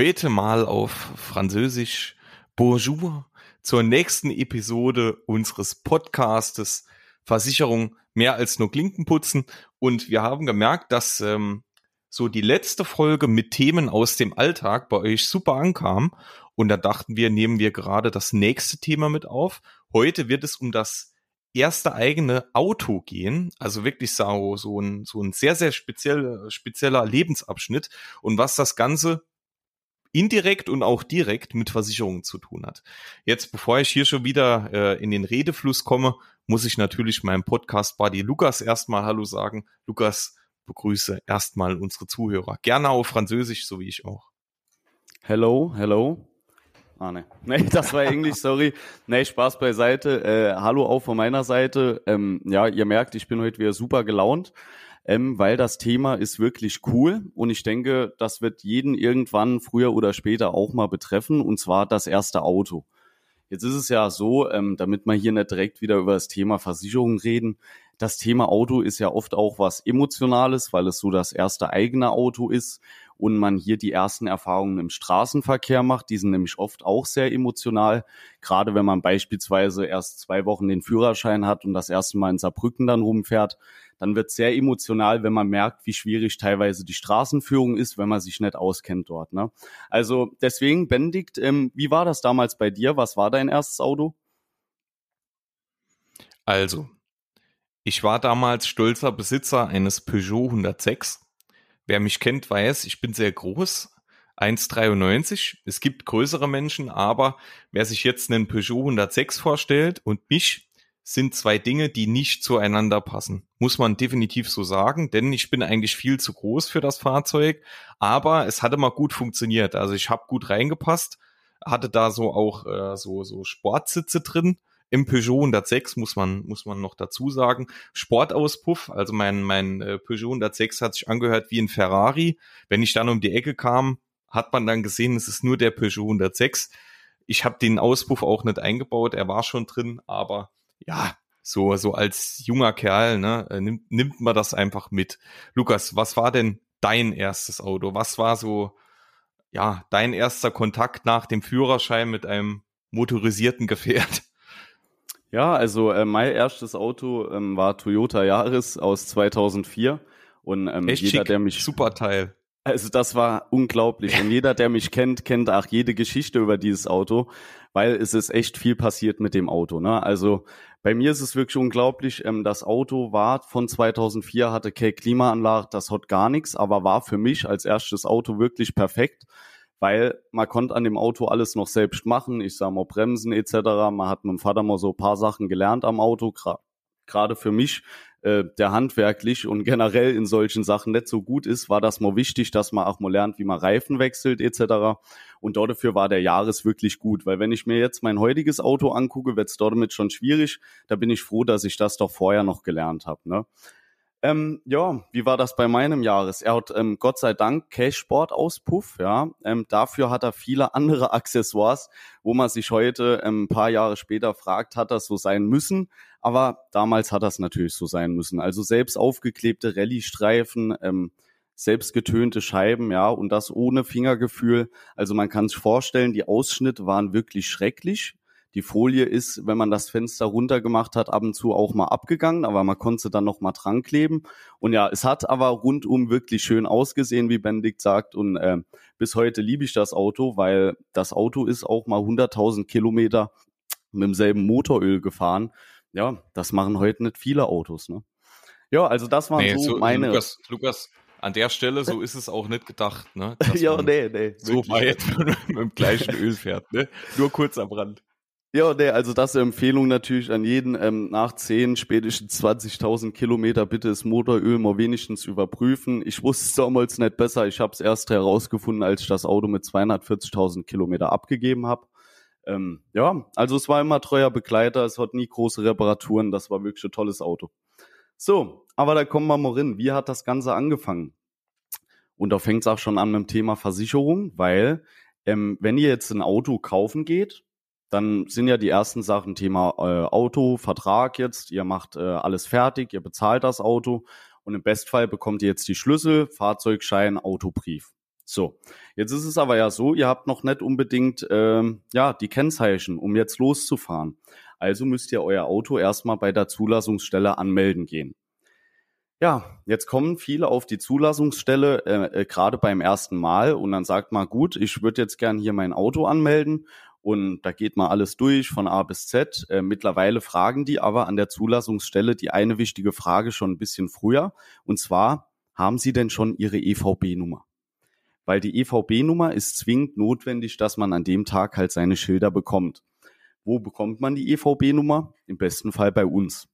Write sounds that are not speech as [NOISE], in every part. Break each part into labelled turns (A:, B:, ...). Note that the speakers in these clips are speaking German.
A: Heute mal auf Französisch Bonjour zur nächsten Episode unseres Podcastes Versicherung mehr als nur Klinken putzen. Und wir haben gemerkt, dass ähm, so die letzte Folge mit Themen aus dem Alltag bei euch super ankam. Und da dachten wir, nehmen wir gerade das nächste Thema mit auf. Heute wird es um das erste eigene Auto gehen. Also wirklich so, so ein, so ein sehr, sehr speziell, spezieller Lebensabschnitt. Und was das Ganze indirekt und auch direkt mit Versicherungen zu tun hat. Jetzt, bevor ich hier schon wieder äh, in den Redefluss komme, muss ich natürlich meinem Podcast-Buddy Lukas erstmal Hallo sagen. Lukas, begrüße erstmal unsere Zuhörer. Gerne auf Französisch, so wie ich auch.
B: Hello, hello. Ah, ne. [LAUGHS] Nee, das war Englisch, sorry. Nee, Spaß beiseite. Äh, hallo auch von meiner Seite. Ähm, ja, ihr merkt, ich bin heute wieder super gelaunt ähm, weil das Thema ist wirklich cool und ich denke, das wird jeden irgendwann früher oder später auch mal betreffen und zwar das erste Auto. Jetzt ist es ja so, ähm, damit wir hier nicht direkt wieder über das Thema Versicherung reden, das Thema Auto ist ja oft auch was Emotionales, weil es so das erste eigene Auto ist und man hier die ersten Erfahrungen im Straßenverkehr macht. Die sind nämlich oft auch sehr emotional, gerade wenn man beispielsweise erst zwei Wochen den Führerschein hat und das erste Mal in Saarbrücken dann rumfährt. Dann wird sehr emotional, wenn man merkt, wie schwierig teilweise die Straßenführung ist, wenn man sich nicht auskennt dort. Ne? Also deswegen, Benedikt, ähm, wie war das damals bei dir? Was war dein erstes Auto?
A: Also, ich war damals stolzer Besitzer eines Peugeot 106. Wer mich kennt, weiß, ich bin sehr groß, 1,93. Es gibt größere Menschen, aber wer sich jetzt einen Peugeot 106 vorstellt und mich, sind zwei Dinge, die nicht zueinander passen. Muss man definitiv so sagen, denn ich bin eigentlich viel zu groß für das Fahrzeug, aber es hatte mal gut funktioniert. Also ich habe gut reingepasst, hatte da so auch äh, so, so Sportsitze drin im Peugeot 106 muss man, muss man noch dazu sagen. Sportauspuff, also mein, mein äh, Peugeot 106 hat sich angehört wie ein Ferrari. Wenn ich dann um die Ecke kam, hat man dann gesehen, es ist nur der Peugeot 106. Ich habe den Auspuff auch nicht eingebaut, er war schon drin, aber ja, so, so als junger Kerl, ne, äh, nimmt, nimmt man das einfach mit. Lukas, was war denn dein erstes Auto? Was war so, ja, dein erster Kontakt nach dem Führerschein mit einem motorisierten Gefährt?
B: Ja, also äh, mein erstes Auto ähm, war Toyota Yaris aus 2004 und ähm,
A: Echt jeder, schick. der mich super Teil.
B: Also das war unglaublich und jeder, der mich kennt, kennt auch jede Geschichte über dieses Auto, weil es ist echt viel passiert mit dem Auto. Ne? Also bei mir ist es wirklich unglaublich. Ähm, das Auto war von 2004, hatte keine Klimaanlage, das hat gar nichts, aber war für mich als erstes Auto wirklich perfekt weil man konnte an dem Auto alles noch selbst machen. Ich sag mal Bremsen etc. Man hat mit dem Vater mal so ein paar Sachen gelernt am Auto, gerade für mich, äh, der handwerklich und generell in solchen Sachen nicht so gut ist, war das mal wichtig, dass man auch mal lernt, wie man Reifen wechselt etc. Und dort dafür war der Jahres wirklich gut, weil wenn ich mir jetzt mein heutiges Auto angucke, wird es dort damit schon schwierig. Da bin ich froh, dass ich das doch vorher noch gelernt habe. Ne? Ähm, ja, wie war das bei meinem Jahres? Er hat ähm, Gott sei Dank Cash-Sport-Auspuff, ja. Ähm, dafür hat er viele [LAUGHS] andere Accessoires, wo man sich heute ähm, ein paar Jahre später fragt, hat das so sein müssen? Aber damals hat das natürlich so sein müssen. Also selbst aufgeklebte Rallye-Streifen, ähm, selbst getönte Scheiben, ja, und das ohne Fingergefühl. Also man kann sich vorstellen, die Ausschnitte waren wirklich schrecklich. Die Folie ist, wenn man das Fenster runtergemacht hat, ab und zu auch mal abgegangen, aber man konnte dann noch mal dran kleben. Und ja, es hat aber rundum wirklich schön ausgesehen, wie Benedikt sagt. Und äh, bis heute liebe ich das Auto, weil das Auto ist auch mal 100.000 Kilometer mit demselben Motoröl gefahren. Ja, das machen heute nicht viele Autos. Ne? Ja, also das waren nee, so, so meine.
A: Lukas, Lukas, an der Stelle, so ist es auch nicht gedacht, ne? [LAUGHS]
B: ja, nee, nee.
A: So weit [LAUGHS] mit dem gleichen Öl fährt, ne? Nur kurz am Rand.
B: Ja, nee, also das Empfehlung natürlich an jeden, ähm, nach 10, spätestens 20.000 Kilometer bitte das Motoröl mal wenigstens überprüfen. Ich wusste es damals nicht besser, ich habe es erst herausgefunden, als ich das Auto mit 240.000 Kilometer abgegeben habe. Ähm, ja, also es war immer treuer Begleiter, es hat nie große Reparaturen, das war wirklich ein tolles Auto. So, aber da kommen wir mal rein. Wie hat das Ganze angefangen? Und da fängt es auch schon an mit dem Thema Versicherung, weil ähm, wenn ihr jetzt ein Auto kaufen geht, dann sind ja die ersten Sachen Thema äh, Auto, Vertrag jetzt, ihr macht äh, alles fertig, ihr bezahlt das Auto und im Bestfall bekommt ihr jetzt die Schlüssel, Fahrzeugschein, Autobrief. So, jetzt ist es aber ja so, ihr habt noch nicht unbedingt ähm, ja die Kennzeichen, um jetzt loszufahren. Also müsst ihr euer Auto erstmal bei der Zulassungsstelle anmelden gehen. Ja, jetzt kommen viele auf die Zulassungsstelle, äh, äh, gerade beim ersten Mal, und dann sagt man, gut, ich würde jetzt gern hier mein Auto anmelden und da geht mal alles durch von A bis Z. Äh, mittlerweile fragen die aber an der Zulassungsstelle die eine wichtige Frage schon ein bisschen früher, und zwar, haben Sie denn schon Ihre EVB-Nummer? Weil die EVB-Nummer ist zwingend notwendig, dass man an dem Tag halt seine Schilder bekommt. Wo bekommt man die EVB-Nummer? Im besten Fall bei uns.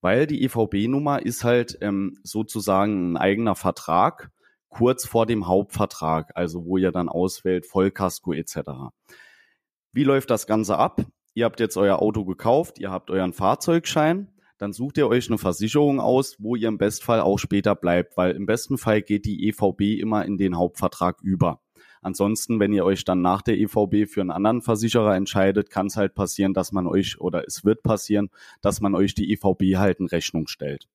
B: Weil die EVB-Nummer ist halt ähm, sozusagen ein eigener Vertrag kurz vor dem Hauptvertrag, also wo ihr dann auswählt Vollkasko etc. Wie läuft das Ganze ab? Ihr habt jetzt euer Auto gekauft, ihr habt euren Fahrzeugschein, dann sucht ihr euch eine Versicherung aus, wo ihr im Bestfall auch später bleibt, weil im besten Fall geht die EVB immer in den Hauptvertrag über. Ansonsten, wenn ihr euch dann nach der EVB für einen anderen Versicherer entscheidet, kann es halt passieren, dass man euch oder es wird passieren, dass man euch die EVB halt in Rechnung stellt.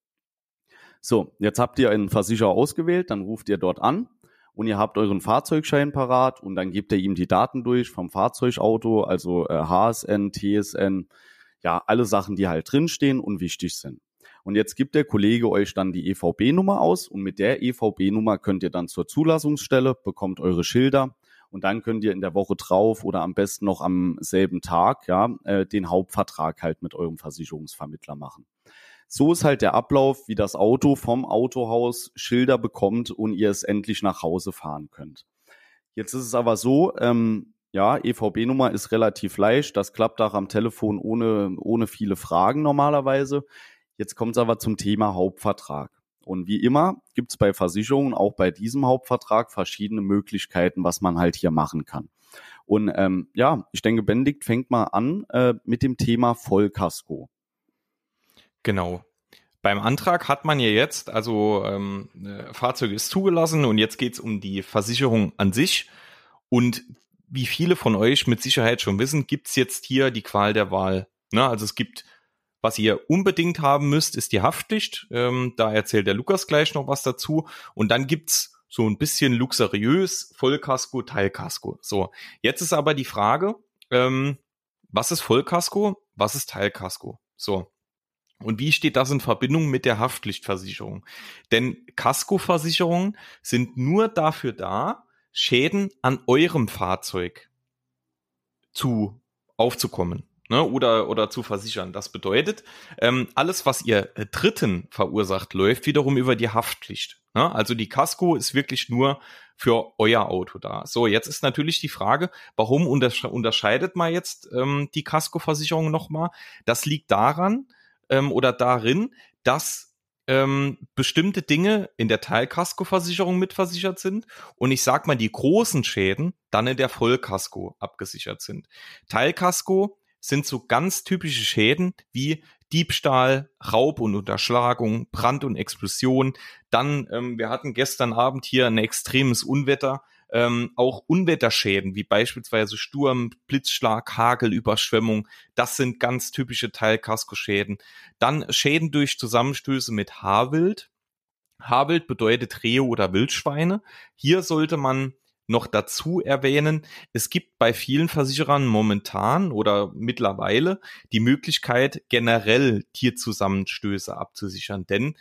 B: So, jetzt habt ihr einen Versicherer ausgewählt, dann ruft ihr dort an und ihr habt euren Fahrzeugschein parat und dann gebt ihr ihm die Daten durch vom Fahrzeugauto, also äh, HSN, TSN, ja, alle Sachen, die halt drinstehen und wichtig sind. Und jetzt gibt der Kollege euch dann die EVB-Nummer aus und mit der EVB-Nummer könnt ihr dann zur Zulassungsstelle, bekommt eure Schilder und dann könnt ihr in der Woche drauf oder am besten noch am selben Tag ja äh, den Hauptvertrag halt mit eurem Versicherungsvermittler machen. So ist halt der Ablauf, wie das Auto vom Autohaus Schilder bekommt und ihr es endlich nach Hause fahren könnt. Jetzt ist es aber so, ähm, ja, EVB-Nummer ist relativ leicht. Das klappt auch am Telefon ohne, ohne viele Fragen normalerweise. Jetzt kommt es aber zum Thema Hauptvertrag. Und wie immer gibt es bei Versicherungen auch bei diesem Hauptvertrag verschiedene Möglichkeiten, was man halt hier machen kann. Und ähm, ja, ich denke, Benedikt fängt mal an äh, mit dem Thema Vollkasko.
A: Genau. Beim Antrag hat man ja jetzt, also ähm, äh, Fahrzeug ist zugelassen und jetzt geht es um die Versicherung an sich. Und wie viele von euch mit Sicherheit schon wissen, gibt es jetzt hier die Qual der Wahl. Ne? Also es gibt was ihr unbedingt haben müsst, ist die Haftpflicht. Ähm, da erzählt der Lukas gleich noch was dazu. Und dann gibt's so ein bisschen luxuriös Vollkasko, Teilkasko. So, jetzt ist aber die Frage, ähm, was ist Vollkasko, was ist Teilkasko? So. Und wie steht das in Verbindung mit der Haftpflichtversicherung? Denn Kaskoversicherungen sind nur dafür da, Schäden an eurem Fahrzeug zu aufzukommen ne, oder, oder zu versichern. Das bedeutet, ähm, alles, was ihr Dritten verursacht, läuft wiederum über die Haftpflicht. Ne? Also die Casco ist wirklich nur für euer Auto da. So, jetzt ist natürlich die Frage, warum untersche unterscheidet man jetzt ähm, die Casco-Versicherung nochmal? Das liegt daran ähm, oder darin, dass ähm, bestimmte Dinge in der Teilkaskoversicherung mitversichert sind und ich sag mal die großen Schäden dann in der Vollkasko abgesichert sind. Teilkasko sind so ganz typische Schäden wie Diebstahl, Raub und Unterschlagung, Brand und Explosion. Dann, ähm, wir hatten gestern Abend hier ein extremes Unwetter. Ähm, auch Unwetterschäden wie beispielsweise Sturm, Blitzschlag, Hagel, Überschwemmung. Das sind ganz typische Teilkaskoschäden. Dann Schäden durch Zusammenstöße mit Haarwild. Haarwild bedeutet Rehe oder Wildschweine. Hier sollte man noch dazu erwähnen, es gibt bei vielen Versicherern momentan oder mittlerweile die Möglichkeit, generell Tierzusammenstöße abzusichern. Denn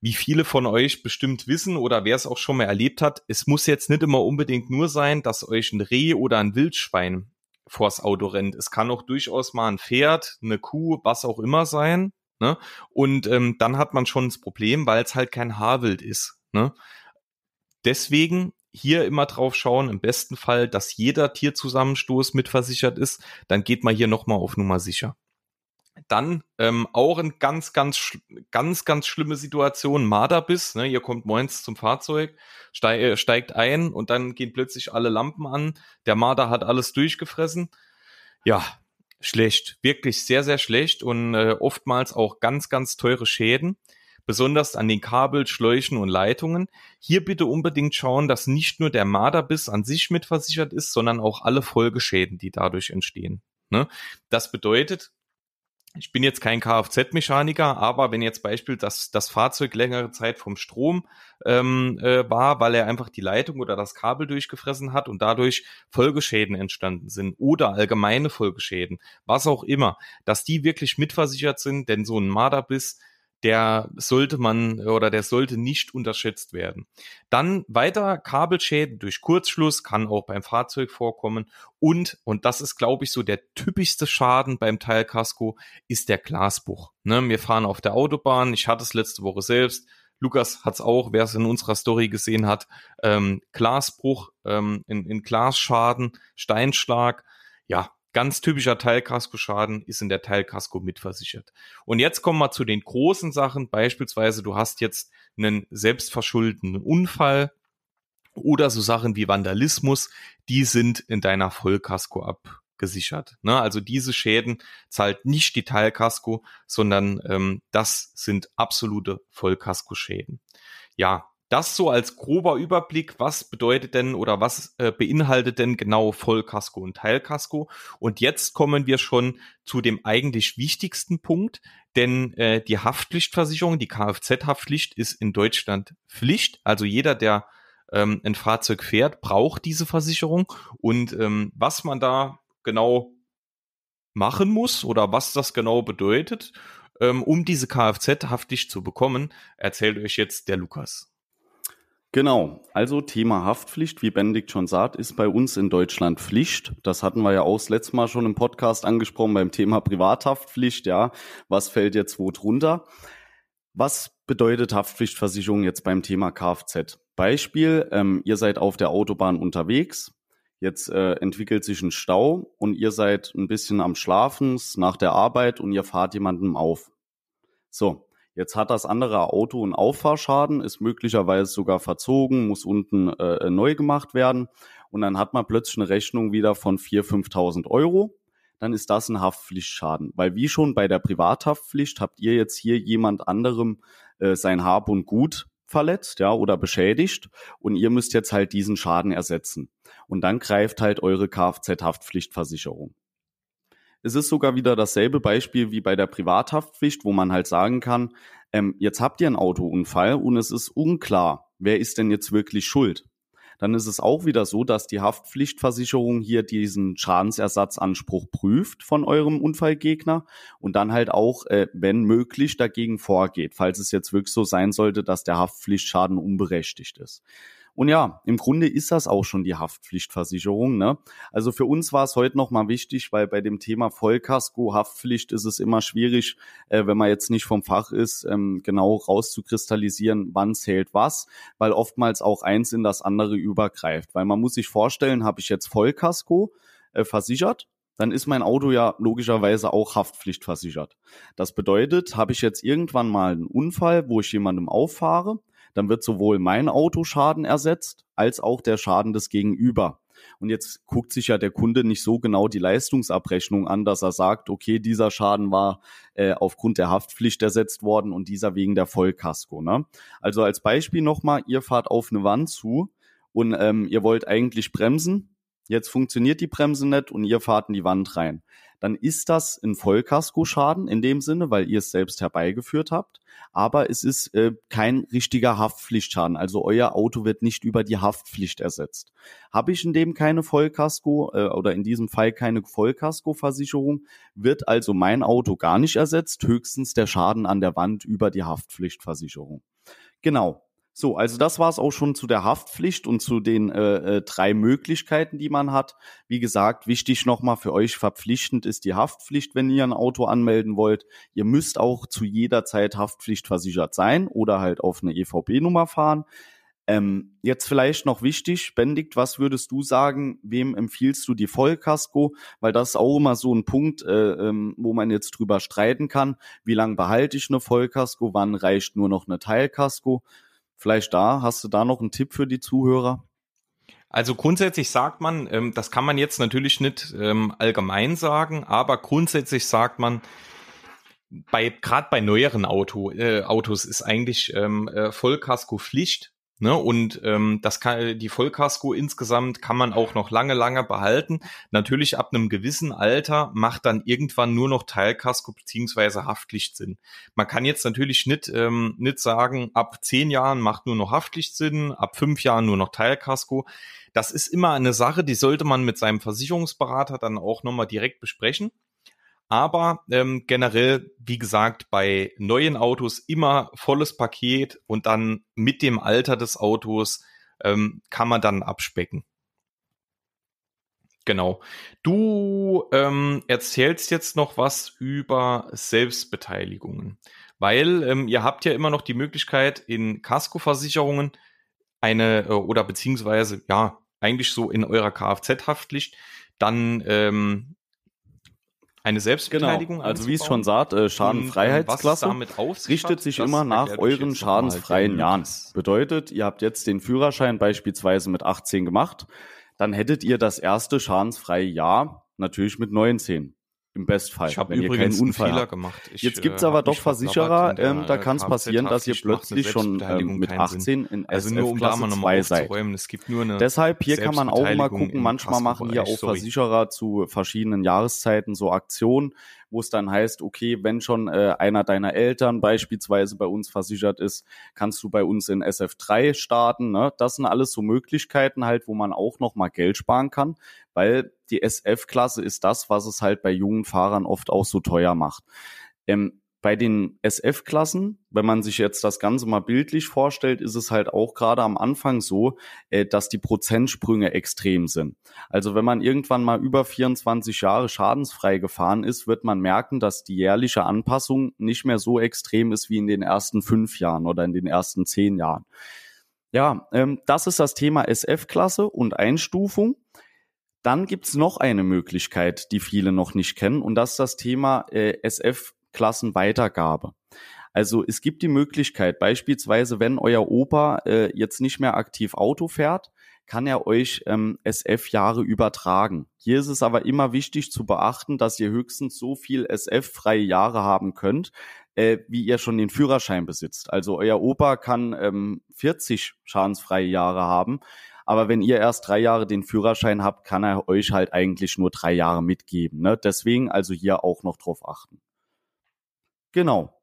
A: wie viele von euch bestimmt wissen oder wer es auch schon mal erlebt hat, es muss jetzt nicht immer unbedingt nur sein, dass euch ein Reh oder ein Wildschwein vors Auto rennt. Es kann auch durchaus mal ein Pferd, eine Kuh, was auch immer sein. Ne? Und ähm, dann hat man schon das Problem, weil es halt kein Haarwild ist. Ne? Deswegen hier immer drauf schauen, im besten Fall, dass jeder Tierzusammenstoß mitversichert ist, dann geht man hier nochmal auf Nummer sicher. Dann ähm, auch ein ganz, ganz, ganz, ganz schlimme Situation, Marderbiss. Ne? Ihr kommt moins zum Fahrzeug, steig, äh, steigt ein und dann gehen plötzlich alle Lampen an. Der Marder hat alles durchgefressen. Ja, schlecht, wirklich sehr, sehr schlecht und äh, oftmals auch ganz, ganz teure Schäden besonders an den Kabel, Schläuchen und Leitungen. Hier bitte unbedingt schauen, dass nicht nur der Marderbiss an sich mitversichert ist, sondern auch alle Folgeschäden, die dadurch entstehen. Ne? Das bedeutet, ich bin jetzt kein Kfz-Mechaniker, aber wenn jetzt Beispiel das, das Fahrzeug längere Zeit vom Strom ähm, äh, war, weil er einfach die Leitung oder das Kabel durchgefressen hat und dadurch Folgeschäden entstanden sind oder allgemeine Folgeschäden, was auch immer, dass die wirklich mitversichert sind, denn so ein Marderbiss der sollte man oder der sollte nicht unterschätzt werden. Dann weiter Kabelschäden durch Kurzschluss kann auch beim Fahrzeug vorkommen und und das ist glaube ich so der typischste Schaden beim Teilkasko ist der Glasbruch. Ne, wir fahren auf der Autobahn. Ich hatte es letzte Woche selbst. Lukas hat es auch, wer es in unserer Story gesehen hat. Ähm, Glasbruch, ähm, in, in Glasschaden, Steinschlag. Ja, Ganz typischer Teilkaskoschaden ist in der Teilkasko mitversichert. Und jetzt kommen wir zu den großen Sachen. Beispielsweise, du hast jetzt einen selbstverschuldeten Unfall oder so Sachen wie Vandalismus, die sind in deiner Vollkasko abgesichert. Ne? Also diese Schäden zahlt nicht die Teilkasko, sondern ähm, das sind absolute Vollkaskoschäden. Ja, das so als grober Überblick, was bedeutet denn oder was äh, beinhaltet denn genau Vollkasko und Teilkasko? Und jetzt kommen wir schon zu dem eigentlich wichtigsten Punkt, denn äh, die Haftpflichtversicherung, die Kfz-Haftpflicht ist in Deutschland Pflicht. Also jeder, der ähm, ein Fahrzeug fährt, braucht diese Versicherung. Und ähm, was man da genau machen muss oder was das genau bedeutet, ähm, um diese Kfz-Haftpflicht zu bekommen, erzählt euch jetzt der Lukas.
B: Genau, also Thema Haftpflicht, wie Benedikt schon sagt, ist bei uns in Deutschland Pflicht. Das hatten wir ja auch das letzte Mal schon im Podcast angesprochen beim Thema Privathaftpflicht, ja. Was fällt jetzt wo drunter? Was bedeutet Haftpflichtversicherung jetzt beim Thema Kfz? Beispiel, ähm, ihr seid auf der Autobahn unterwegs, jetzt äh, entwickelt sich ein Stau und ihr seid ein bisschen am Schlafen nach der Arbeit und ihr fahrt jemandem auf. So, Jetzt hat das andere Auto einen Auffahrschaden, ist möglicherweise sogar verzogen, muss unten äh, neu gemacht werden. Und dann hat man plötzlich eine Rechnung wieder von 4.000, 5.000 Euro. Dann ist das ein Haftpflichtschaden. Weil wie schon bei der Privathaftpflicht habt ihr jetzt hier jemand anderem äh, sein Hab und Gut verletzt, ja, oder beschädigt und ihr müsst jetzt halt diesen Schaden ersetzen. Und dann greift halt eure Kfz-Haftpflichtversicherung. Es ist sogar wieder dasselbe Beispiel wie bei der Privathaftpflicht, wo man halt sagen kann, ähm, jetzt habt ihr einen Autounfall und es ist unklar, wer ist denn jetzt wirklich schuld. Dann ist es auch wieder so, dass die Haftpflichtversicherung hier diesen Schadensersatzanspruch prüft von eurem Unfallgegner und dann halt auch, äh, wenn möglich, dagegen vorgeht, falls es jetzt wirklich so sein sollte, dass der Haftpflichtschaden unberechtigt ist. Und ja, im Grunde ist das auch schon die Haftpflichtversicherung. Ne? Also für uns war es heute nochmal wichtig, weil bei dem Thema Vollkasko, Haftpflicht ist es immer schwierig, äh, wenn man jetzt nicht vom Fach ist, ähm, genau rauszukristallisieren, wann zählt was, weil oftmals auch eins in das andere übergreift. Weil man muss sich vorstellen, habe ich jetzt Vollkasko äh, versichert, dann ist mein Auto ja logischerweise auch haftpflichtversichert. Das bedeutet, habe ich jetzt irgendwann mal einen Unfall, wo ich jemandem auffahre, dann wird sowohl mein Autoschaden ersetzt als auch der Schaden des Gegenüber. Und jetzt guckt sich ja der Kunde nicht so genau die Leistungsabrechnung an, dass er sagt, okay, dieser Schaden war äh, aufgrund der Haftpflicht ersetzt worden und dieser wegen der Vollkasko. Ne? Also als Beispiel nochmal, ihr fahrt auf eine Wand zu und ähm, ihr wollt eigentlich bremsen. Jetzt funktioniert die Bremse nicht und ihr fahrt in die Wand rein dann ist das ein Vollkaskoschaden in dem Sinne, weil ihr es selbst herbeigeführt habt. Aber es ist äh, kein richtiger Haftpflichtschaden. Also euer Auto wird nicht über die Haftpflicht ersetzt. Habe ich in dem keine Vollkasko äh, oder in diesem Fall keine Vollkaskoversicherung, wird also mein Auto gar nicht ersetzt, höchstens der Schaden an der Wand über die Haftpflichtversicherung. Genau, so, also das war es auch schon zu der Haftpflicht und zu den äh, äh, drei Möglichkeiten, die man hat. Wie gesagt, wichtig nochmal für euch verpflichtend ist die Haftpflicht, wenn ihr ein Auto anmelden wollt. Ihr müsst auch zu jeder Zeit haftpflichtversichert sein oder halt auf eine EVP-Nummer fahren. Ähm, jetzt vielleicht noch wichtig, Bendigt, was würdest du sagen, wem empfiehlst du die Vollkasko? Weil das ist auch immer so ein Punkt, äh, ähm, wo man jetzt drüber streiten kann. Wie lange behalte ich eine Vollkasko? Wann reicht nur noch eine Teilkasko? Vielleicht da, hast du da noch einen Tipp für die Zuhörer?
A: Also grundsätzlich sagt man, ähm, das kann man jetzt natürlich nicht ähm, allgemein sagen, aber grundsätzlich sagt man, bei gerade bei neueren Auto, äh, Autos ist eigentlich ähm, äh, Vollkasko Pflicht. Ne, und ähm, das kann die Vollkasko insgesamt kann man auch noch lange, lange behalten. Natürlich ab einem gewissen Alter macht dann irgendwann nur noch Teilkasko beziehungsweise Haftlicht Sinn. Man kann jetzt natürlich nicht, ähm, nicht sagen, ab zehn Jahren macht nur noch Haftlicht Sinn, ab fünf Jahren nur noch Teilkasko. Das ist immer eine Sache, die sollte man mit seinem Versicherungsberater dann auch nochmal direkt besprechen. Aber ähm, generell, wie gesagt, bei neuen Autos immer volles Paket und dann mit dem Alter des Autos ähm, kann man dann abspecken. Genau. Du ähm, erzählst jetzt noch was über Selbstbeteiligungen, weil ähm, ihr habt ja immer noch die Möglichkeit in Kaskoversicherungen eine äh, oder beziehungsweise ja eigentlich so in eurer Kfz-Haftpflicht dann ähm, eine Selbstbeteiligung.
B: Genau. Also wie es schon sagt, äh, Schadenfreiheitsklasse ähm, richtet sich immer nach euren schadensfreien Jahren. Bedeutet, ihr habt jetzt den Führerschein beispielsweise mit 18 gemacht, dann hättet ihr das erste schadensfreie Jahr natürlich mit 19. Im Bestfall,
A: ich wenn ihr keinen Unfall einen Fehler habt. gemacht.
B: Ich, Jetzt gibt's äh, aber doch Versicherer, ähm, da kann es passieren, dass ihr plötzlich schon ähm, mit 18 in also nur um Klasse 2 seid.
A: Es gibt nur eine
B: Deshalb hier kann man auch mal gucken, manchmal machen hier auch Versicherer zu verschiedenen Jahreszeiten so Aktionen, wo es dann heißt, okay, wenn schon äh, einer deiner Eltern beispielsweise bei uns versichert ist, kannst du bei uns in SF3 starten. Ne? Das sind alles so Möglichkeiten halt, wo man auch noch mal Geld sparen kann, weil die SF-Klasse ist das, was es halt bei jungen Fahrern oft auch so teuer macht. Ähm, bei den SF-Klassen, wenn man sich jetzt das Ganze mal bildlich vorstellt, ist es halt auch gerade am Anfang so, äh, dass die Prozentsprünge extrem sind. Also wenn man irgendwann mal über 24 Jahre schadensfrei gefahren ist, wird man merken, dass die jährliche Anpassung nicht mehr so extrem ist wie in den ersten fünf Jahren oder in den ersten zehn Jahren. Ja, ähm, das ist das Thema SF-Klasse und Einstufung. Dann gibt's noch eine Möglichkeit, die viele noch nicht kennen, und das ist das Thema äh, SF Klassenweitergabe. Also es gibt die Möglichkeit, beispielsweise, wenn euer Opa äh, jetzt nicht mehr aktiv Auto fährt, kann er euch ähm, SF-Jahre übertragen. Hier ist es aber immer wichtig zu beachten, dass ihr höchstens so viel SF-freie Jahre haben könnt, äh, wie ihr schon den Führerschein besitzt. Also euer Opa kann ähm, 40 schadensfreie Jahre haben, aber wenn ihr erst drei Jahre den Führerschein habt, kann er euch halt eigentlich nur drei Jahre mitgeben. Ne? Deswegen also hier auch noch drauf achten. Genau.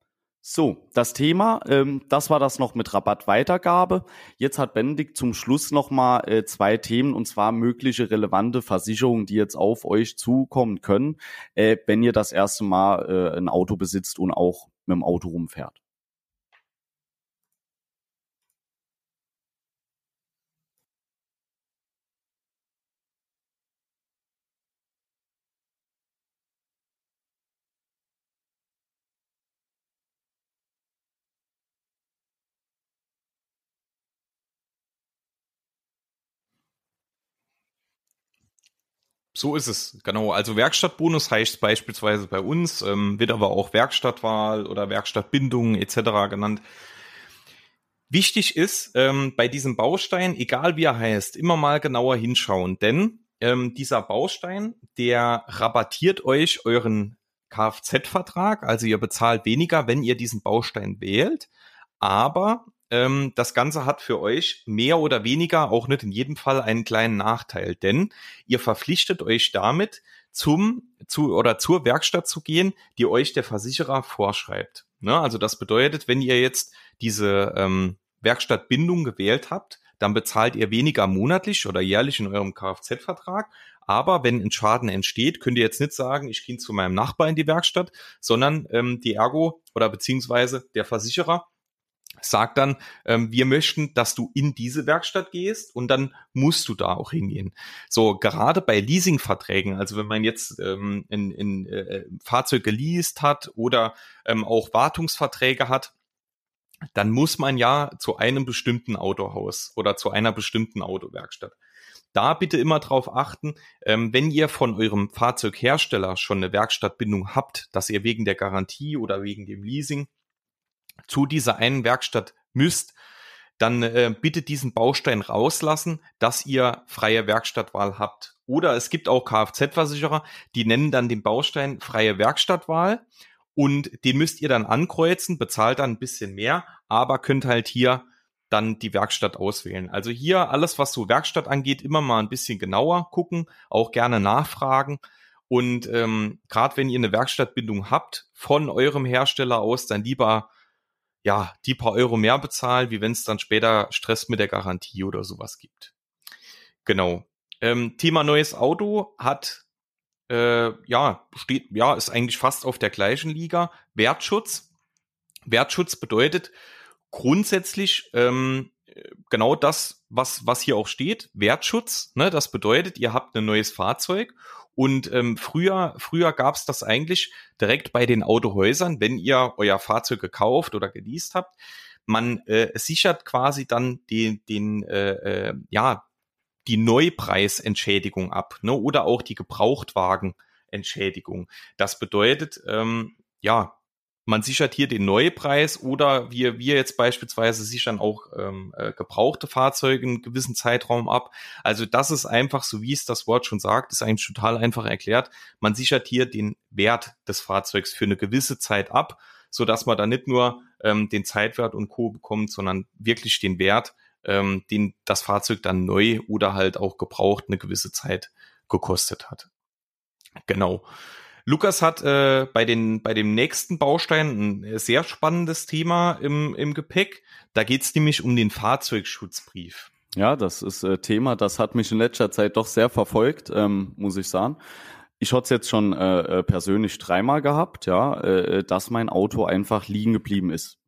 B: So, das Thema, ähm, das war das noch mit Rabattweitergabe. Jetzt hat Benedikt zum Schluss nochmal äh, zwei Themen und zwar mögliche relevante Versicherungen, die jetzt auf euch zukommen können, äh, wenn ihr das erste Mal äh, ein Auto besitzt und auch mit dem Auto rumfährt.
A: So ist es, genau. Also Werkstattbonus heißt beispielsweise bei uns, ähm, wird aber auch Werkstattwahl oder Werkstattbindung etc. genannt. Wichtig ist ähm, bei diesem Baustein, egal wie er heißt, immer mal genauer hinschauen, denn ähm, dieser Baustein, der rabattiert euch euren Kfz-Vertrag, also ihr bezahlt weniger, wenn ihr diesen Baustein wählt, aber ähm, das Ganze hat für euch mehr oder weniger, auch nicht in jedem Fall, einen kleinen Nachteil, denn ihr verpflichtet euch damit, zum zu oder zur Werkstatt zu gehen, die euch der Versicherer vorschreibt. Ne? Also das bedeutet, wenn ihr jetzt diese ähm, Werkstattbindung gewählt habt, dann bezahlt ihr weniger monatlich oder jährlich in eurem Kfz-Vertrag. Aber wenn ein Schaden entsteht, könnt ihr jetzt nicht sagen, ich gehe zu meinem Nachbar in die Werkstatt, sondern ähm, die Ergo oder beziehungsweise der Versicherer sagt dann, ähm, wir möchten, dass du in diese Werkstatt gehst und dann musst du da auch hingehen. So, gerade bei Leasingverträgen, also wenn man jetzt ähm, äh, Fahrzeug geleast hat oder ähm, auch Wartungsverträge hat, dann muss man ja zu einem bestimmten Autohaus oder zu einer bestimmten Autowerkstatt. Da bitte immer darauf achten, ähm, wenn ihr von eurem Fahrzeughersteller schon eine Werkstattbindung habt, dass ihr wegen der Garantie oder wegen dem Leasing zu dieser einen Werkstatt müsst, dann äh, bitte diesen Baustein rauslassen, dass ihr freie Werkstattwahl habt. Oder es gibt auch Kfz-Versicherer, die nennen dann den Baustein freie Werkstattwahl und den müsst ihr dann ankreuzen, bezahlt dann ein bisschen mehr, aber könnt halt hier dann die Werkstatt auswählen. Also hier alles, was so Werkstatt angeht, immer mal ein bisschen genauer gucken, auch gerne nachfragen. Und ähm, gerade wenn ihr eine Werkstattbindung habt von eurem Hersteller aus, dann lieber ja die paar Euro mehr bezahlen, wie wenn es dann später Stress mit der Garantie oder sowas gibt. Genau. Ähm, Thema neues Auto hat äh, ja steht ja ist eigentlich fast auf der gleichen Liga. Wertschutz. Wertschutz bedeutet grundsätzlich ähm, genau das, was, was hier auch steht, Wertschutz. Ne? Das bedeutet, ihr habt ein neues Fahrzeug und ähm, früher, früher gab es das eigentlich direkt bei den Autohäusern, wenn ihr euer Fahrzeug gekauft oder geleast habt. Man äh, sichert quasi dann den, den äh, äh, ja, die Neupreisentschädigung ab, ne? Oder auch die Gebrauchtwagenentschädigung. Das bedeutet, ähm, ja, man sichert hier den Neupreis oder wir, wir jetzt beispielsweise sichern auch ähm, äh, gebrauchte Fahrzeuge einen gewissen Zeitraum ab. Also das ist einfach, so wie es das Wort schon sagt, ist eigentlich total einfach erklärt. Man sichert hier den Wert des Fahrzeugs für eine gewisse Zeit ab, so dass man da nicht nur ähm, den Zeitwert und Co. bekommt, sondern wirklich den Wert, ähm, den das Fahrzeug dann neu oder halt auch gebraucht eine gewisse Zeit gekostet hat. Genau. Lukas hat äh, bei, den, bei dem nächsten Baustein ein sehr spannendes Thema im, im Gepäck. Da geht es nämlich um den Fahrzeugschutzbrief.
B: Ja, das ist äh, Thema, das hat mich in letzter Zeit doch sehr verfolgt, ähm, muss ich sagen. Ich hatte es jetzt schon äh, äh, persönlich dreimal gehabt, ja, äh, dass mein Auto einfach liegen geblieben ist.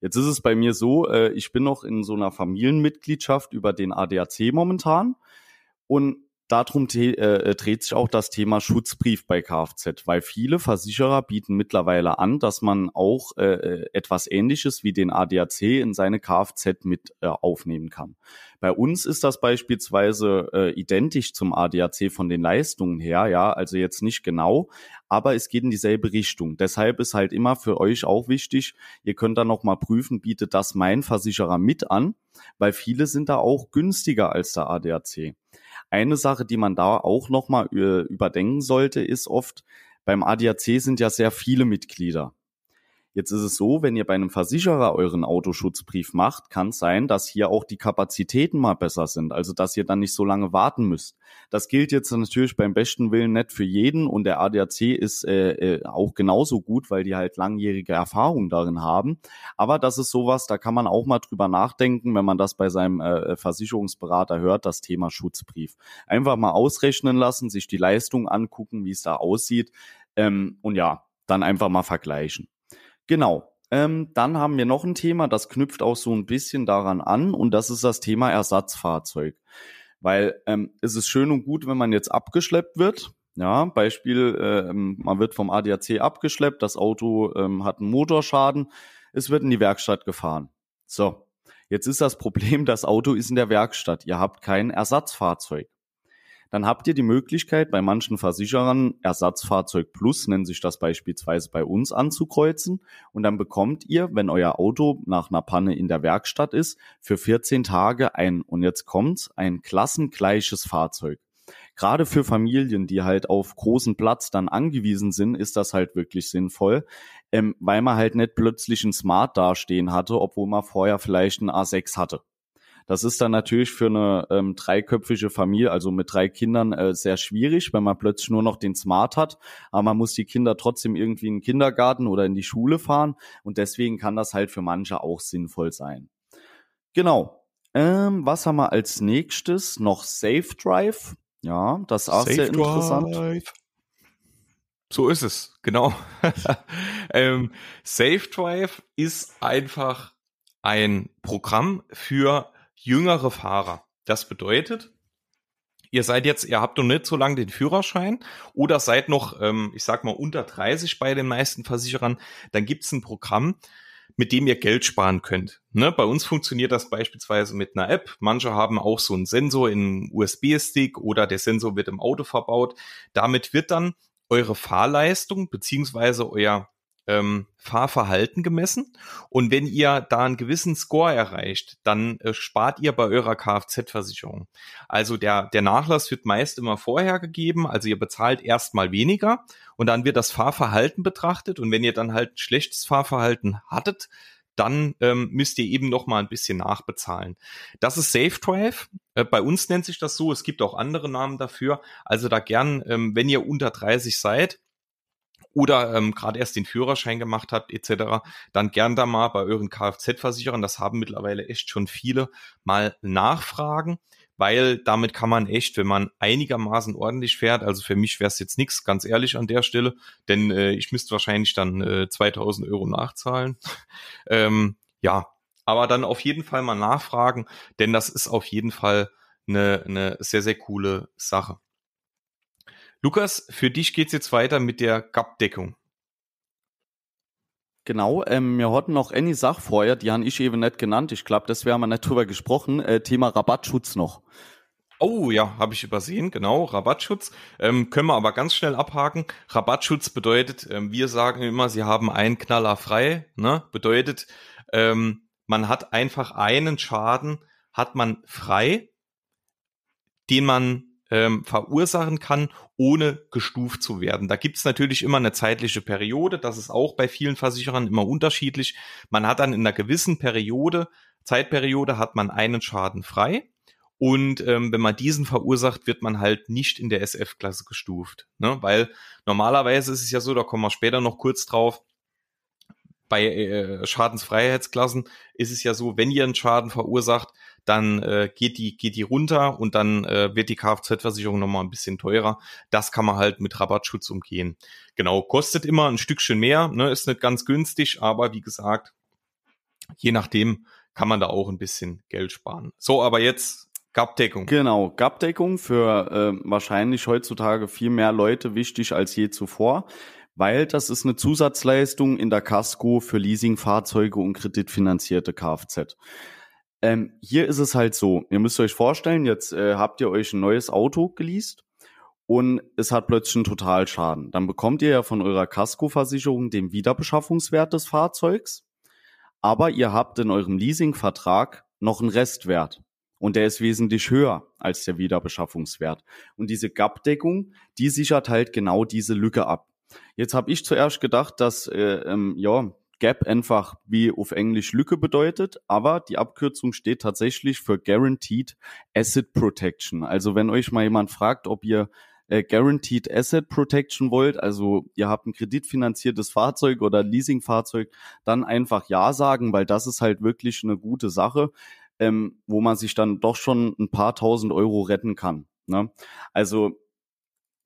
B: Jetzt ist es bei mir so, äh, ich bin noch in so einer Familienmitgliedschaft über den ADAC momentan und darum äh, äh, dreht sich auch das Thema Schutzbrief bei Kfz, weil viele Versicherer bieten mittlerweile an, dass man auch äh, äh etwas Ähnliches wie den ADAC in seine Kfz mit äh, aufnehmen kann. Bei uns ist das beispielsweise äh, identisch zum ADAC von den Leistungen her, ja, also jetzt nicht genau, aber es geht in dieselbe Richtung. Deshalb ist halt immer für euch auch wichtig, ihr könnt dann nochmal prüfen, bietet das mein Versicherer mit an, weil viele sind da auch günstiger als der ADAC. Eine Sache, die man da auch nochmal überdenken sollte, ist oft, beim ADAC sind ja sehr viele Mitglieder. Jetzt ist es so, wenn ihr bei einem Versicherer euren Autoschutzbrief macht, kann es sein, dass hier auch die Kapazitäten mal besser sind, also dass ihr dann nicht so lange warten müsst. Das gilt jetzt natürlich beim besten Willen nicht für jeden und der ADAC ist äh, äh, auch genauso gut, weil die halt langjährige Erfahrung darin haben. Aber das ist sowas, da kann man auch mal drüber nachdenken, wenn man das bei seinem äh, Versicherungsberater hört, das Thema Schutzbrief. Einfach mal ausrechnen lassen, sich die Leistung angucken, wie es da aussieht ähm, und ja, dann einfach mal vergleichen. Genau. Ähm, dann haben wir noch ein Thema, das knüpft auch so ein bisschen daran an und das ist das Thema Ersatzfahrzeug. Weil ähm, es ist schön und gut, wenn man jetzt abgeschleppt wird. Ja, Beispiel, äh, man wird vom ADAC abgeschleppt, das Auto ähm, hat einen Motorschaden, es wird in die Werkstatt gefahren. So, jetzt ist das Problem, das Auto ist in der Werkstatt, ihr habt kein Ersatzfahrzeug dann habt ihr die Möglichkeit, bei manchen Versicherern Ersatzfahrzeug Plus, nennen sich das beispielsweise bei uns, anzukreuzen. Und dann bekommt ihr, wenn euer Auto nach einer Panne in der Werkstatt ist, für 14 Tage ein, und jetzt kommt, ein klassengleiches Fahrzeug. Gerade für Familien, die halt auf großen Platz dann angewiesen sind, ist das halt wirklich sinnvoll, ähm, weil man halt nicht plötzlich ein Smart dastehen hatte, obwohl man vorher vielleicht ein A6 hatte. Das ist dann natürlich für eine ähm, dreiköpfige Familie, also mit drei Kindern, äh, sehr schwierig, wenn man plötzlich nur noch den Smart hat. Aber man muss die Kinder trotzdem irgendwie in den Kindergarten oder in die Schule fahren. Und deswegen kann das halt für manche auch sinnvoll sein. Genau. Ähm, was haben wir als nächstes? Noch Safe Drive. Ja, das ist auch Safe sehr interessant. Drive.
A: So ist es, genau. [LAUGHS] ähm, Safe Drive ist einfach ein Programm für jüngere Fahrer. Das bedeutet, ihr seid jetzt, ihr habt noch nicht so lange den Führerschein oder seid noch, ähm, ich sag mal, unter 30 bei den meisten Versicherern, dann gibt's ein Programm, mit dem ihr Geld sparen könnt. Ne? Bei uns funktioniert das beispielsweise mit einer App. Manche haben auch so einen Sensor in USB-Stick oder der Sensor wird im Auto verbaut. Damit wird dann eure Fahrleistung beziehungsweise euer ähm, Fahrverhalten gemessen. Und wenn ihr da einen gewissen Score erreicht, dann äh, spart ihr bei eurer Kfz-Versicherung. Also der, der Nachlass wird meist immer vorher gegeben. Also ihr bezahlt erstmal weniger und dann wird das Fahrverhalten betrachtet. Und wenn ihr dann halt schlechtes Fahrverhalten hattet, dann ähm, müsst ihr eben noch mal ein bisschen nachbezahlen. Das ist Safe Drive. Äh, bei uns nennt sich das so. Es gibt auch andere Namen dafür. Also da gern, ähm, wenn ihr unter 30 seid, oder ähm, gerade erst den Führerschein gemacht habt etc., dann gern da mal bei euren Kfz-Versicherern, das haben mittlerweile echt schon viele, mal nachfragen, weil damit kann man echt, wenn man einigermaßen ordentlich fährt, also für mich wäre es jetzt nichts, ganz ehrlich an der Stelle, denn äh, ich müsste wahrscheinlich dann äh, 2000 Euro nachzahlen. [LAUGHS] ähm, ja, aber dann auf jeden Fall mal nachfragen, denn das ist auf jeden Fall eine, eine sehr, sehr coole Sache. Lukas, für dich geht's jetzt weiter mit der GAP-Deckung.
B: Genau, ähm, wir hatten noch eine Sache vorher, die habe ich eben nicht genannt. Ich glaube, das wäre mal nicht drüber gesprochen. Äh, Thema Rabattschutz noch.
A: Oh ja, habe ich übersehen, genau, Rabattschutz. Ähm, können wir aber ganz schnell abhaken. Rabattschutz bedeutet, ähm, wir sagen immer, sie haben einen Knaller frei. Ne? Bedeutet, ähm, man hat einfach einen Schaden, hat man frei, den man ähm, verursachen kann, ohne gestuft zu werden. Da gibt's natürlich immer eine zeitliche Periode, das ist auch bei vielen Versicherern immer unterschiedlich. Man hat dann in einer gewissen Periode, Zeitperiode, hat man einen Schaden frei. Und ähm, wenn man diesen verursacht, wird man halt nicht in der SF-Klasse gestuft. Ne? Weil normalerweise ist es ja so, da kommen wir später noch kurz drauf, bei äh, Schadensfreiheitsklassen ist es ja so, wenn ihr einen Schaden verursacht, dann äh, geht die geht die runter und dann äh, wird die Kfz-Versicherung nochmal ein bisschen teurer. Das kann man halt mit Rabattschutz umgehen. Genau, kostet immer ein Stückchen mehr, ne, ist nicht ganz günstig, aber wie gesagt, je nachdem kann man da auch ein bisschen Geld sparen. So, aber jetzt GAP-Deckung.
B: Genau, GAP-Deckung für äh, wahrscheinlich heutzutage viel mehr Leute wichtig als je zuvor, weil das ist eine Zusatzleistung in der Casco für Leasingfahrzeuge und kreditfinanzierte Kfz. Ähm, hier ist es halt so, ihr müsst euch vorstellen, jetzt äh, habt ihr euch ein neues Auto geleast und es hat plötzlich einen Totalschaden. Dann bekommt ihr ja von eurer Casco-Versicherung den Wiederbeschaffungswert des Fahrzeugs, aber ihr habt in eurem Leasingvertrag noch einen Restwert und der ist wesentlich höher als der Wiederbeschaffungswert. Und diese GAP-Deckung, die sichert halt genau diese Lücke ab. Jetzt habe ich zuerst gedacht, dass äh, ähm, ja Gap einfach wie auf Englisch Lücke bedeutet, aber die Abkürzung steht tatsächlich für Guaranteed Asset Protection. Also wenn euch mal jemand fragt, ob ihr äh, Guaranteed Asset Protection wollt, also ihr habt ein kreditfinanziertes Fahrzeug oder Leasingfahrzeug, dann einfach Ja sagen, weil das ist halt wirklich eine gute Sache, ähm, wo man sich dann doch schon ein paar tausend Euro retten kann. Ne? Also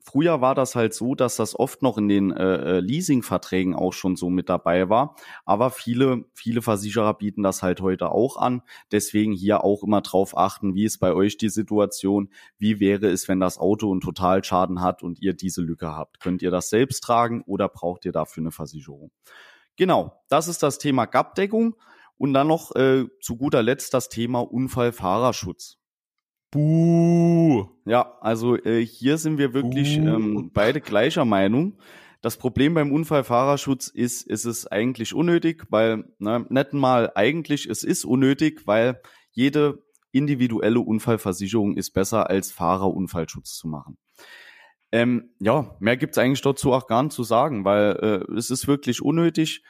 B: Früher war das halt so, dass das oft noch in den äh, äh, Leasingverträgen auch schon so mit dabei war. Aber viele, viele Versicherer bieten das halt heute auch an. Deswegen hier auch immer drauf achten, wie ist bei euch die Situation? Wie wäre es, wenn das Auto einen Totalschaden hat und ihr diese Lücke habt? Könnt ihr das selbst tragen oder braucht ihr dafür eine Versicherung? Genau, das ist das Thema GAP-Deckung. Und dann noch äh, zu guter Letzt das Thema Unfallfahrerschutz. Buh. Ja, also äh, hier sind wir wirklich ähm, beide gleicher Meinung. Das Problem beim Unfallfahrerschutz ist, ist es eigentlich unnötig, weil, ne, nicht mal eigentlich, es ist unnötig, weil jede individuelle Unfallversicherung ist besser als Fahrerunfallschutz zu machen. Ähm, ja, mehr gibt's eigentlich dazu auch gar nicht zu sagen, weil äh, es ist wirklich unnötig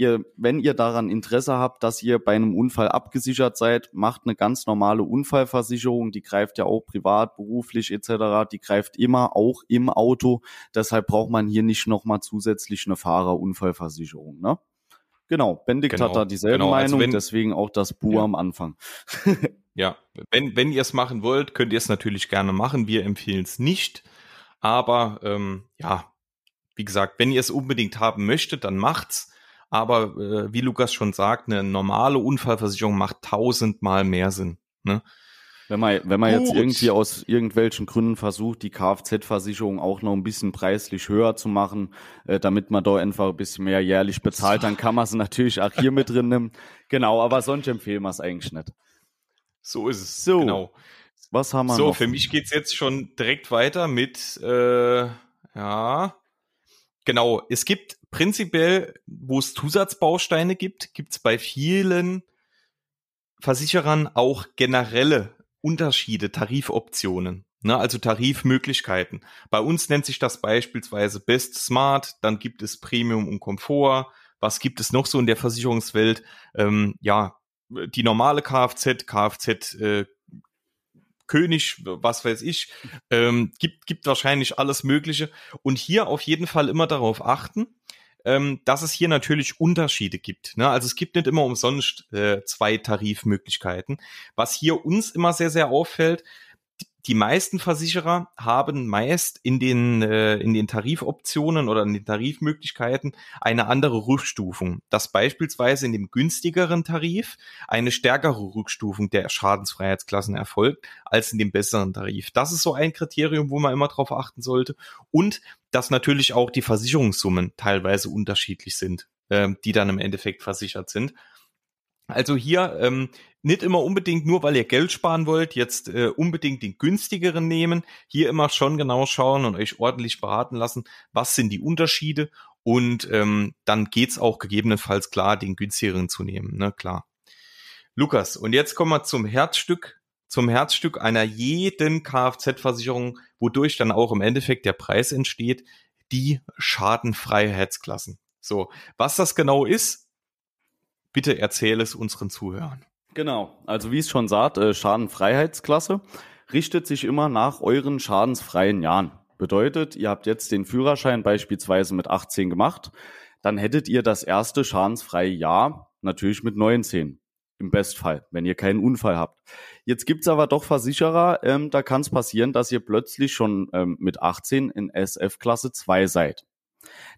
B: ihr, wenn ihr daran Interesse habt, dass ihr bei einem Unfall abgesichert seid, macht eine ganz normale Unfallversicherung, die greift ja auch privat, beruflich etc., die greift immer auch im Auto. Deshalb braucht man hier nicht nochmal zusätzlich eine Fahrerunfallversicherung. Ne? Genau, Benedikt genau, hat da dieselbe genau. Also Meinung, wenn, deswegen auch das Bu ja. am Anfang. [LAUGHS]
A: ja, wenn, wenn ihr es machen wollt, könnt ihr es natürlich gerne machen. Wir empfehlen es nicht. Aber ähm, ja, wie gesagt, wenn ihr es unbedingt haben möchtet, dann macht's. Aber äh, wie Lukas schon sagt, eine normale Unfallversicherung macht tausendmal mehr Sinn. Ne?
B: Wenn man, wenn man jetzt irgendwie aus irgendwelchen Gründen versucht, die Kfz-Versicherung auch noch ein bisschen preislich höher zu machen, äh, damit man da einfach ein bisschen mehr jährlich bezahlt, dann kann man es [LAUGHS] natürlich auch hier mit drin nehmen. Genau, aber sonst empfehlen wir es eigentlich nicht.
A: So ist es. So, genau.
B: Was haben wir
A: so,
B: noch?
A: So, für mich geht's jetzt schon direkt weiter mit, äh, ja, genau. Es gibt prinzipiell, wo es Zusatzbausteine gibt, gibt es bei vielen Versicherern auch generelle Unterschiede, Tarifoptionen. Ne, also Tarifmöglichkeiten. Bei uns nennt sich das beispielsweise Best Smart, dann gibt es Premium und Komfort, Was gibt es noch so in der Versicherungswelt? Ähm, ja, die normale Kfz, Kfz äh, König, was weiß ich, ähm, gibt, gibt wahrscheinlich alles Mögliche. Und hier auf jeden Fall immer darauf achten, ähm, dass es hier natürlich Unterschiede gibt. Ne? Also es gibt nicht immer umsonst äh, zwei Tarifmöglichkeiten. Was hier uns immer sehr, sehr auffällt, die meisten Versicherer haben meist in den, äh, in den Tarifoptionen oder in den Tarifmöglichkeiten eine andere Rückstufung. Dass beispielsweise in dem günstigeren Tarif eine stärkere Rückstufung der Schadensfreiheitsklassen erfolgt als in dem besseren Tarif. Das ist so ein Kriterium, wo man immer darauf achten sollte. Und dass natürlich auch die Versicherungssummen teilweise unterschiedlich sind, äh, die dann im Endeffekt versichert sind. Also hier ähm, nicht immer unbedingt nur, weil ihr Geld sparen wollt, jetzt äh, unbedingt den günstigeren nehmen. Hier immer schon genau schauen und euch ordentlich beraten lassen, was sind die Unterschiede und ähm, dann geht's auch gegebenenfalls klar, den günstigeren zu nehmen, ne, klar. Lukas, und jetzt kommen wir zum Herzstück, zum Herzstück einer jeden Kfz-Versicherung, wodurch dann auch im Endeffekt der Preis entsteht, die Schadenfreiheitsklassen. So, was das genau ist, Bitte erzähle es unseren Zuhörern.
B: Genau, also wie es schon sagt, äh, Schadenfreiheitsklasse richtet sich immer nach euren schadensfreien Jahren. Bedeutet, ihr habt jetzt den Führerschein beispielsweise mit 18 gemacht, dann hättet ihr das erste schadensfreie Jahr natürlich mit 19 im Bestfall, wenn ihr keinen Unfall habt. Jetzt gibt's aber doch Versicherer, ähm, da kann es passieren, dass ihr plötzlich schon ähm, mit 18 in SF-Klasse 2 seid.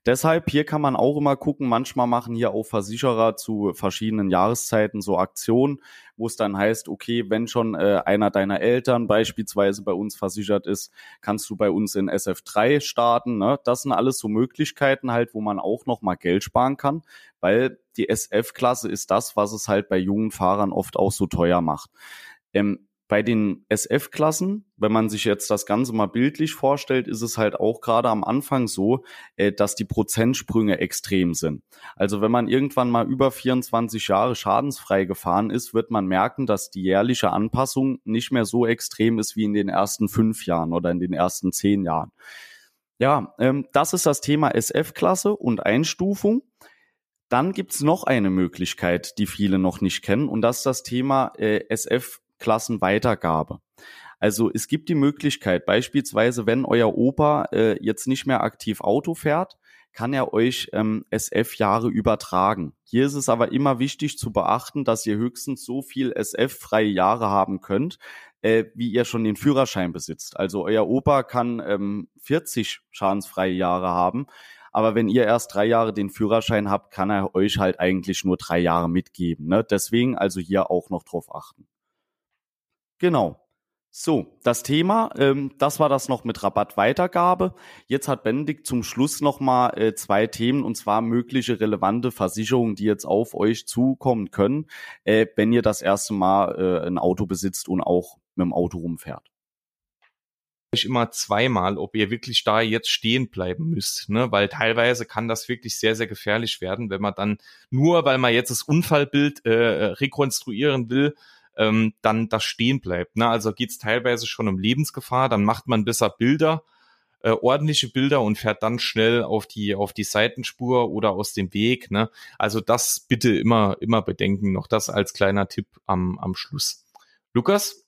B: Deshalb hier kann man auch immer gucken, manchmal machen hier auch Versicherer zu verschiedenen Jahreszeiten so Aktionen, wo es dann heißt, okay, wenn schon äh, einer deiner Eltern beispielsweise bei uns versichert ist, kannst du bei uns in SF3 starten. Ne? Das sind alles so Möglichkeiten halt, wo man auch nochmal Geld sparen kann, weil die SF-Klasse ist das, was es halt bei jungen Fahrern oft auch so teuer macht. Ähm, bei den SF-Klassen, wenn man sich jetzt das Ganze mal bildlich vorstellt, ist es halt auch gerade am Anfang so, äh, dass die Prozentsprünge extrem sind. Also wenn man irgendwann mal über 24 Jahre schadensfrei gefahren ist, wird man merken, dass die jährliche Anpassung nicht mehr so extrem ist wie in den ersten fünf Jahren oder in den ersten zehn Jahren. Ja, ähm, das ist das Thema SF-Klasse und Einstufung. Dann gibt's noch eine Möglichkeit, die viele noch nicht kennen, und das ist das Thema äh, SF Klassenweitergabe. Also es gibt die Möglichkeit, beispielsweise, wenn euer Opa äh, jetzt nicht mehr aktiv Auto fährt, kann er euch ähm, SF-Jahre übertragen. Hier ist es aber immer wichtig zu beachten, dass ihr höchstens so viel SF-freie Jahre haben könnt, äh, wie ihr schon den Führerschein besitzt. Also euer Opa kann ähm, 40 schadensfreie Jahre haben, aber wenn ihr erst drei Jahre den Führerschein habt, kann er euch halt eigentlich nur drei Jahre mitgeben. Ne? Deswegen also hier auch noch drauf achten. Genau. So, das Thema, ähm, das war das noch mit Rabattweitergabe. Jetzt hat Benedikt zum Schluss nochmal äh, zwei Themen, und zwar mögliche relevante Versicherungen, die jetzt auf euch zukommen können, äh, wenn ihr das erste Mal äh, ein Auto besitzt und auch mit dem Auto rumfährt
A: euch immer zweimal, ob ihr wirklich da jetzt stehen bleiben müsst, ne? Weil teilweise kann das wirklich sehr, sehr gefährlich werden, wenn man dann nur, weil man jetzt das Unfallbild äh, rekonstruieren will, ähm, dann das stehen bleibt. Ne? Also geht es teilweise schon um Lebensgefahr, dann macht man besser Bilder, äh, ordentliche Bilder und fährt dann schnell auf die auf die Seitenspur oder aus dem Weg. Ne? Also das bitte immer immer bedenken. Noch das als kleiner Tipp am am Schluss. Lukas,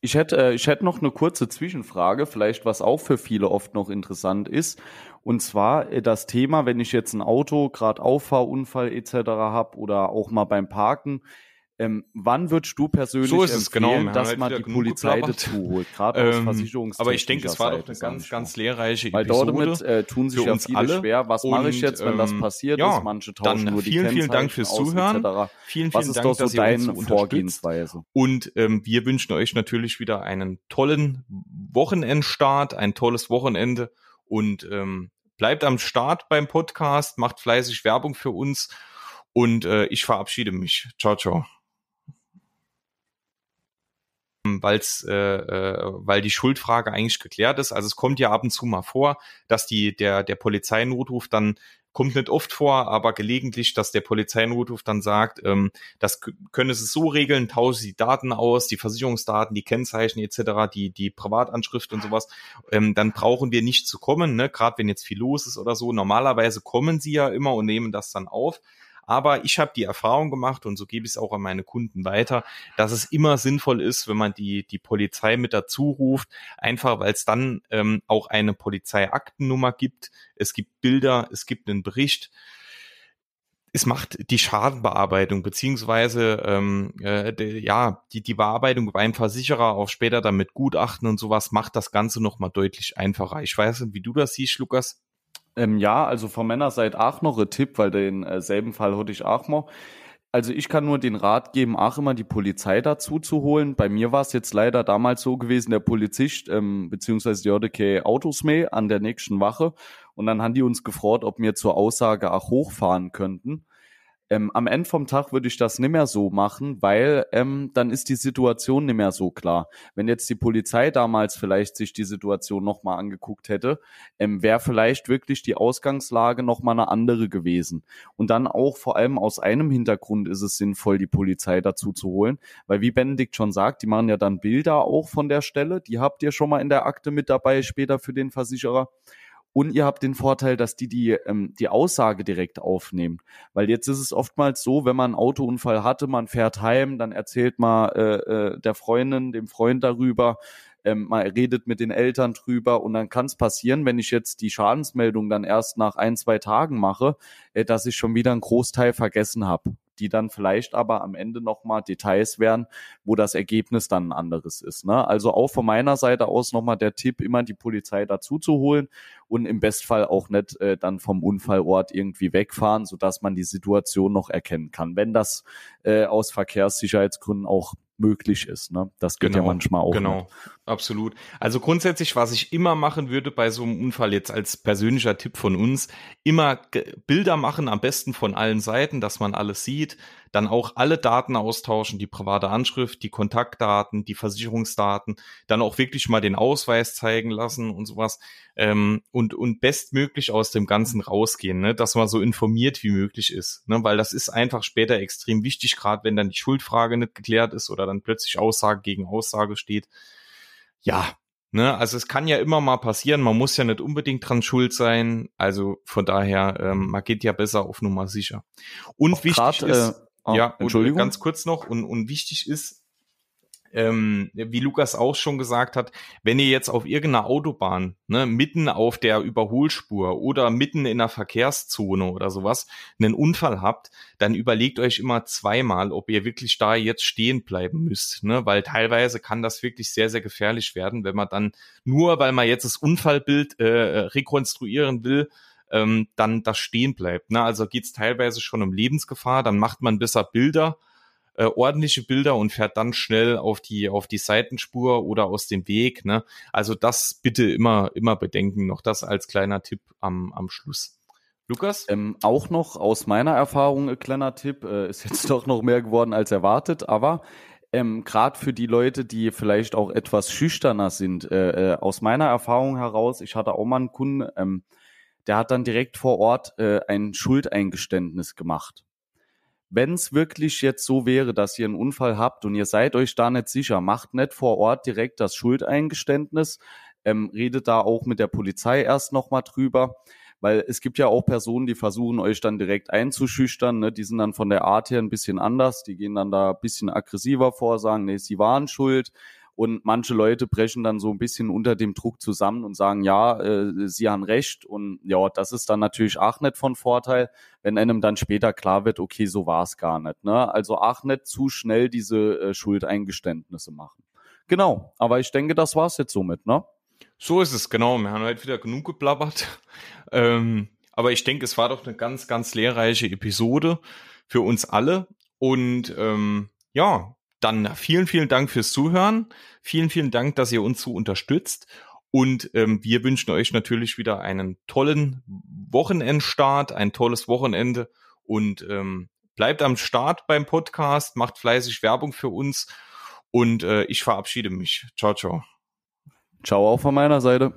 B: Ich hätte, äh, ich hätte noch eine kurze Zwischenfrage, vielleicht was auch für viele oft noch interessant ist. Und zwar äh, das Thema, wenn ich jetzt ein Auto gerade Auffahrunfall etc. habe oder auch mal beim Parken, Ähm, wann würdest du persönlich
A: so ist es, genau.
B: empfehlen, dass man die Polizei dazu holt, gerade aus
A: Ähm,
B: Versicherungstechnischer
A: aber ich denke, es war doch eine ganz, ganz lehrreiche
B: Weil
A: Episode.
B: dort damit äh, tun sich ja
A: uns
B: viele
A: alle.
B: schwer. Was mache ich
A: Und,
B: jetzt, wenn das
A: ähm,
B: passiert
A: ja,
B: ist? Manche tauschen
A: dann
B: nur die
A: vielen, vielen Dank fürs
B: aus,
A: Zuhören.
B: etc.
A: Vielen,
B: Was
A: vielen
B: ist
A: Dank,
B: so
A: dass
B: deine. Vorgehensweise?
A: Und ähm, wir wünschen euch natürlich wieder einen tollen Wochenendstart, ein tolles Wochenende und ähm, bleibt am Start beim Podcast, macht fleißig Werbung für uns und äh, ich verabschiede mich. Ciao, ciao. Weil's, äh, äh, weil die Schuldfrage eigentlich geklärt ist. Also es kommt ja ab und zu mal vor, dass die der der Polizeinotruf dann kommt nicht oft vor, aber gelegentlich, dass der Polizeinotruf dann sagt, ähm, das können sie so regeln, tauschen sie Daten aus, die Versicherungsdaten, die Kennzeichen etc., die die Privatanschrift und sowas, ähm, dann brauchen wir nicht zu kommen, ne? gerade wenn jetzt viel los ist oder so. Normalerweise kommen sie ja immer und nehmen das dann auf. Aber ich habe die Erfahrung gemacht und so gebe ich es auch an meine Kunden weiter, dass es immer sinnvoll ist, wenn man die, die Polizei mit dazu ruft, einfach weil es dann ähm, auch eine Polizeiaktennummer gibt, es gibt Bilder, es gibt einen Bericht. Es macht die Schadenbearbeitung beziehungsweise ähm, äh, de, ja die die Bearbeitung beim Versicherer auch später dann mit Gutachten und sowas macht das Ganze noch mal deutlich einfacher. Ich weiß nicht, wie du das siehst, Lukas.
B: Ähm, ja, also von meiner Seite auch noch ein Tipp, weil den äh, selben Fall hatte ich auch mal. Also ich kann nur den Rat geben, auch immer die Polizei dazu zu holen. Bei mir war es jetzt leider damals so gewesen, der Polizist ähm, beziehungsweise die JDK Autos mehr an der nächsten Wache und dann haben die uns gefragt, ob wir zur Aussage auch hochfahren könnten. Ähm, am Ende vom Tag würde ich das nicht mehr so machen, weil ähm, dann ist die Situation nicht mehr so klar. Wenn jetzt die Polizei damals vielleicht sich die Situation nochmal angeguckt hätte, ähm, wäre vielleicht wirklich die Ausgangslage nochmal eine andere gewesen. Und dann auch vor allem aus einem Hintergrund ist es sinnvoll, die Polizei dazu zu holen, weil wie Benedikt schon sagt, die machen ja dann Bilder auch von der Stelle, die habt ihr schon mal in der Akte mit dabei, später für den Versicherer. Und ihr habt den Vorteil, dass die die, ähm, die Aussage direkt aufnehmen. Weil jetzt ist es oftmals so, wenn man einen Autounfall hatte, man fährt heim, dann erzählt man äh, äh, der Freundin, dem Freund darüber, ähm, man redet mit den Eltern drüber und dann kann es passieren, wenn ich jetzt die Schadensmeldung dann erst nach ein, zwei Tagen mache, äh, dass ich schon wieder einen Großteil vergessen habe die dann vielleicht aber am Ende nochmal Details wären, wo das Ergebnis dann ein anderes ist. Ne? Also auch von meiner Seite aus nochmal der Tipp, immer die Polizei dazu zu holen und im Bestfall auch nicht äh, dann vom Unfallort irgendwie wegfahren, sodass man die Situation noch erkennen kann, wenn das äh, aus Verkehrssicherheitsgründen auch möglich ist. Ne? Das geht ja manchmal auch.
A: Genau,
B: nicht.
A: absolut. Also grundsätzlich, was ich immer machen würde bei so einem Unfall jetzt als persönlicher Tipp von uns, immer Bilder machen, am besten von allen Seiten, dass man alles sieht, dann auch alle Daten austauschen, die private Anschrift, die Kontaktdaten, die Versicherungsdaten, dann auch wirklich mal den Ausweis zeigen lassen und sowas ähm, und, und bestmöglich aus dem Ganzen rausgehen, ne? dass man so informiert wie möglich ist, ne? weil das ist einfach später extrem wichtig, gerade wenn dann die Schuldfrage nicht geklärt ist oder dann plötzlich Aussage gegen Aussage steht. Ja, ne, also es kann ja immer mal passieren, man muss ja nicht unbedingt dran schuld sein, also von daher, ähm, man geht ja besser auf Nummer sicher. Und
B: Auch
A: wichtig
B: grad,
A: ist,
B: äh, ah,
A: ja, und
B: Entschuldigung.
A: ganz kurz noch, und, und wichtig ist, ähm, wie Lukas auch schon gesagt hat, wenn ihr jetzt auf irgendeiner Autobahn, ne, mitten auf der Überholspur oder mitten in einer Verkehrszone oder sowas einen Unfall habt, dann überlegt euch immer zweimal, ob ihr wirklich da jetzt stehen bleiben müsst, ne, weil teilweise kann das wirklich sehr, sehr gefährlich werden, wenn man dann nur, weil man jetzt das Unfallbild äh, rekonstruieren will, ähm, dann das stehen bleibt. Ne? Also geht's teilweise schon um Lebensgefahr, dann macht man besser Bilder, äh, ordentliche Bilder und fährt dann schnell auf die auf die Seitenspur oder aus dem Weg. Ne? Also das bitte immer immer bedenken. Noch das als kleiner Tipp am am Schluss. Lukas?
B: Ähm, auch noch aus meiner Erfahrung ein kleiner Tipp, äh, ist jetzt [LAUGHS] doch noch mehr geworden als erwartet, aber ähm, gerade für die Leute, die vielleicht auch etwas schüchterner sind, äh, äh, aus meiner Erfahrung heraus, ich hatte auch mal einen Kunden, ähm, der hat dann direkt vor Ort äh, ein Schuldeingeständnis gemacht. Wenn es wirklich jetzt so wäre, dass ihr einen Unfall habt und ihr seid euch da nicht sicher, macht nicht vor Ort direkt das Schuldeingeständnis, ähm, redet da auch mit der Polizei erst nochmal drüber, weil es gibt ja auch Personen, die versuchen euch dann direkt einzuschüchtern, ne? die sind dann von der Art her ein bisschen anders, die gehen dann da ein bisschen aggressiver vor, sagen, nee, sie waren schuld Und manche Leute brechen dann so ein bisschen unter dem Druck zusammen und sagen, ja, äh, sie haben recht. Und ja, das ist dann natürlich auch nicht von Vorteil, wenn einem dann später klar wird, okay, so war es gar nicht. Ne? Also auch nicht zu schnell diese äh, Schuldeingeständnisse machen. Genau, aber ich denke, das war's jetzt somit, ne?
A: So ist es, genau. Wir haben halt wieder genug geplappert. [LAUGHS] Ähm, aber ich denke, es war doch eine ganz, ganz lehrreiche Episode für uns alle. Und ähm, ja, dann vielen, vielen Dank fürs Zuhören. Vielen, vielen Dank, dass ihr uns so unterstützt. Und ähm, wir wünschen euch natürlich wieder einen tollen Wochenendstart, ein tolles Wochenende und ähm, bleibt am Start beim Podcast, macht fleißig Werbung für uns und äh, ich verabschiede mich. Ciao, ciao.
B: Ciao auch von meiner Seite.